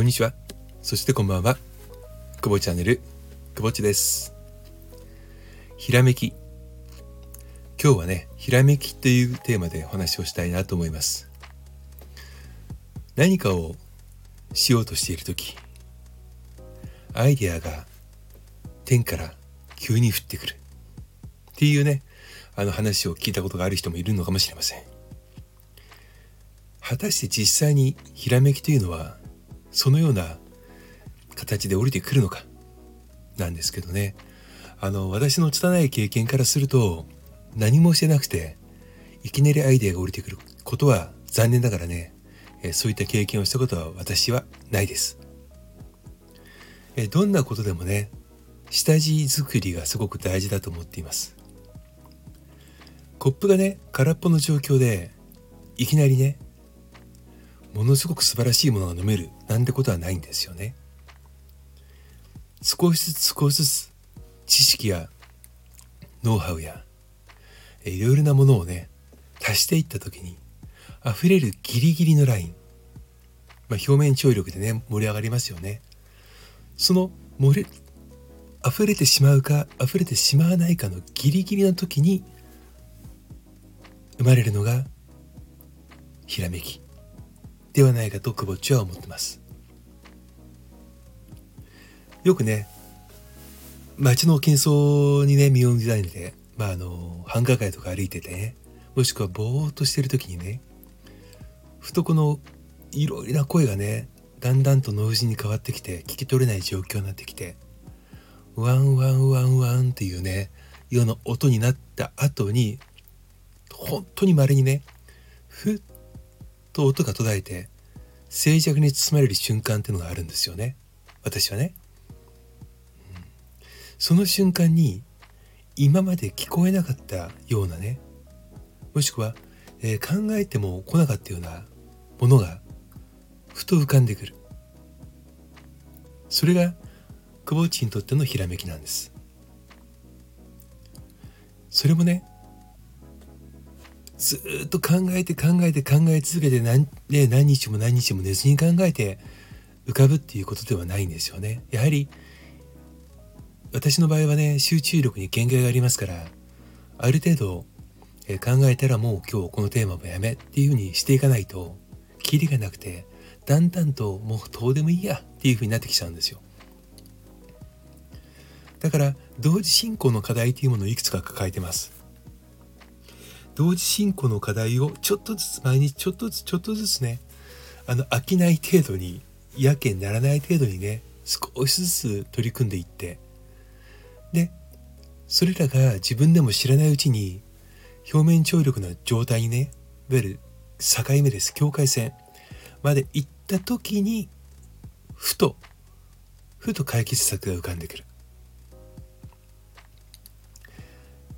こんにちは。そしてこんばんは。くぼチャンネル、くぼちです。ひらめき。今日はね、ひらめきというテーマでお話をしたいなと思います。何かをしようとしている時、アイデアが天から急に降ってくるっていうね、あの話を聞いたことがある人もいるのかもしれません。果たして実際にひらめきというのはそのような形で降りてくるのかなんですけどね。あの私の拙い経験からすると何もしてなくていきなりアイデアが降りてくることは残念ながらねそういった経験をしたことは私はないです。どんなことでもね下地作りがすごく大事だと思っています。コップがね空っぽの状況でいきなりねものすごく素晴らしいものが飲めるなんてことはないんですよね。少しずつ少しずつ知識やノウハウやいろいろなものをね足していった時に溢れるギリギリのライン、まあ、表面張力でね盛り上がりますよね。その漏れ溢れてしまうか溢れてしまわないかのギリギリの時に生まれるのがひらめきではないかと久保ちは思ってます。よくね街の喧騒にね身を委ねてまああの繁華街とか歩いててねもしくはぼーっとしてる時にねふとこのいろいろな声がねだんだんと脳死に変わってきて聞き取れない状況になってきてワンワンワンワンっていうねような音になった後に本当にまれにねふっと音が途絶えて静寂に包まれる瞬間っていうのがあるんですよね。私はね、うん、その瞬間に今まで聞こえなかったようなねもしくは、えー、考えても来なかったようなものがふと浮かんでくる。それが久保内にとってのひらめきなんです。それもねずっと考えて考えて考え続けて何,、ね、何日も何日も寝ずに考えて浮かぶっていうことではないんですよね。やはり私の場合はね集中力に限界がありますからある程度え考えたらもう今日このテーマもやめっていうふうにしていかないとキリがなくてだんだんともうどうでもいいやっていうふうになってきちゃうんですよ。だから同時進行の課題というものをいくつか抱えてます。同時進行の課題をちょっとずつ毎日ちょっとずつちょっとずつねあの飽きない程度にやけにならない程度にね少しずつ取り組んでいってでそれらが自分でも知らないうちに表面張力の状態にねいわゆる境目です境界線まで行った時にふとふと解決策が浮かんでくる。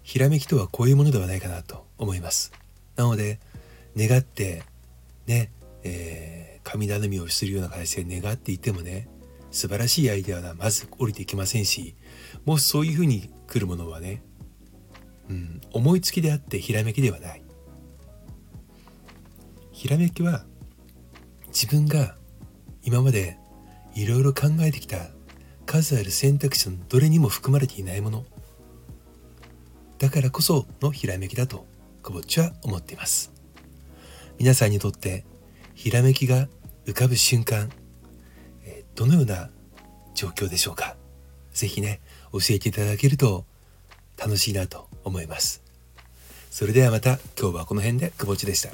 ひらめきとはこういうものではないかなと。思います。なので願ってね、えー、神頼みをするような形で願っていてもね素晴らしいアイデアはまず降りていきませんしもしそういうふうに来るものはね、うん、思いつきであってひらめきではない。ひらめきは自分が今までいろいろ考えてきた数ある選択肢のどれにも含まれていないもの。だからこそのひらめきだと。くぼっちは思っています。皆さんにとってひらめきが浮かぶ瞬間どのような状況でしょうか？是非ね教えていただけると楽しいなと思います。それではまた今日はこの辺でくぼっちでした。